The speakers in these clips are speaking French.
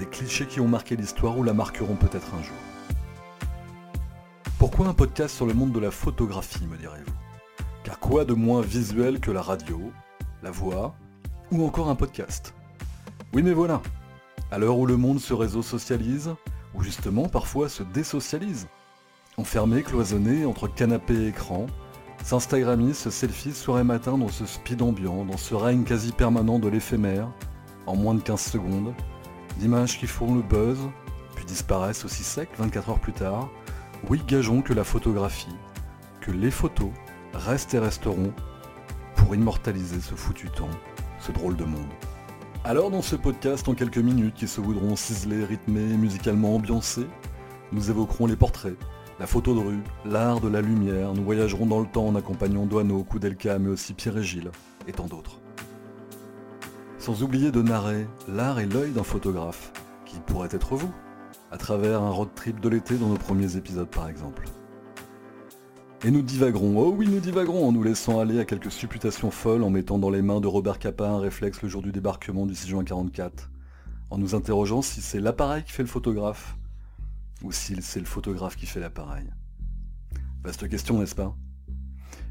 des clichés qui ont marqué l'histoire ou la marqueront peut-être un jour. Pourquoi un podcast sur le monde de la photographie, me direz-vous? Car quoi de moins visuel que la radio, la voix ou encore un podcast? Oui mais voilà, à l'heure où le monde se réseau socialise, ou justement parfois se désocialise, enfermé, cloisonné entre canapé et écran, s'instagramise, se selfie soir matin dans ce speed ambiant, dans ce règne quasi permanent de l'éphémère, en moins de 15 secondes, d'images qui font le buzz, puis disparaissent aussi sec 24 heures plus tard, oui gageons que la photographie, que les photos restent et resteront pour immortaliser ce foutu temps, ce drôle de monde. Alors dans ce podcast en quelques minutes qui se voudront ciselés, rythmés, musicalement ambiancés, nous évoquerons les portraits, la photo de rue, l'art de la lumière, nous voyagerons dans le temps en accompagnant Douaneau, Koudelka, mais aussi Pierre et Gilles, et tant d'autres. Sans oublier de narrer l'art et l'œil d'un photographe, qui pourrait être vous, à travers un road trip de l'été dans nos premiers épisodes par exemple. Et nous divaguerons, oh oui nous divaguerons en nous laissant aller à quelques supputations folles en mettant dans les mains de Robert Capa un réflexe le jour du débarquement du 6 juin 44, en nous interrogeant si c'est l'appareil qui fait le photographe, ou si c'est le photographe qui fait l'appareil. Vaste question, n'est-ce pas?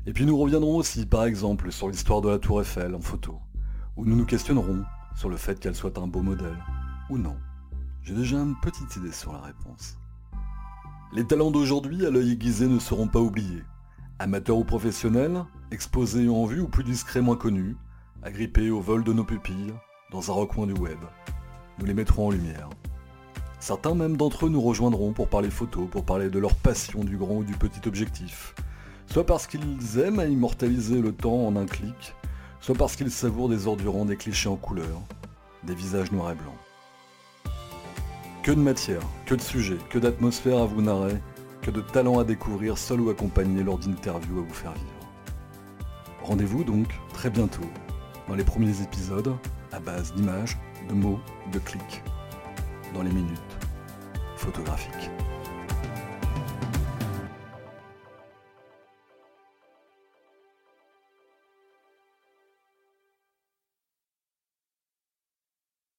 Et puis nous reviendrons aussi, par exemple, sur l'histoire de la Tour Eiffel en photo, où nous nous questionnerons sur le fait qu'elle soit un beau modèle, ou non. J'ai déjà une petite idée sur la réponse. Les talents d'aujourd'hui, à l'œil aiguisé, ne seront pas oubliés. Amateurs ou professionnels, exposés en vue ou plus discrets connus, agrippés au vol de nos pupilles, dans un recoin du web. Nous les mettrons en lumière. Certains même d'entre eux nous rejoindront pour parler photo, pour parler de leur passion du grand ou du petit objectif. Soit parce qu'ils aiment à immortaliser le temps en un clic, soit parce qu'ils savourent des ordurants des clichés en couleur, des visages noirs et blancs. Que de matière, que de sujets, que d'atmosphère à vous narrer, que de talents à découvrir seul ou accompagné lors d'interviews à vous faire vivre. Rendez-vous donc très bientôt dans les premiers épisodes à base d'images, de mots, de clics, dans les minutes photographiques.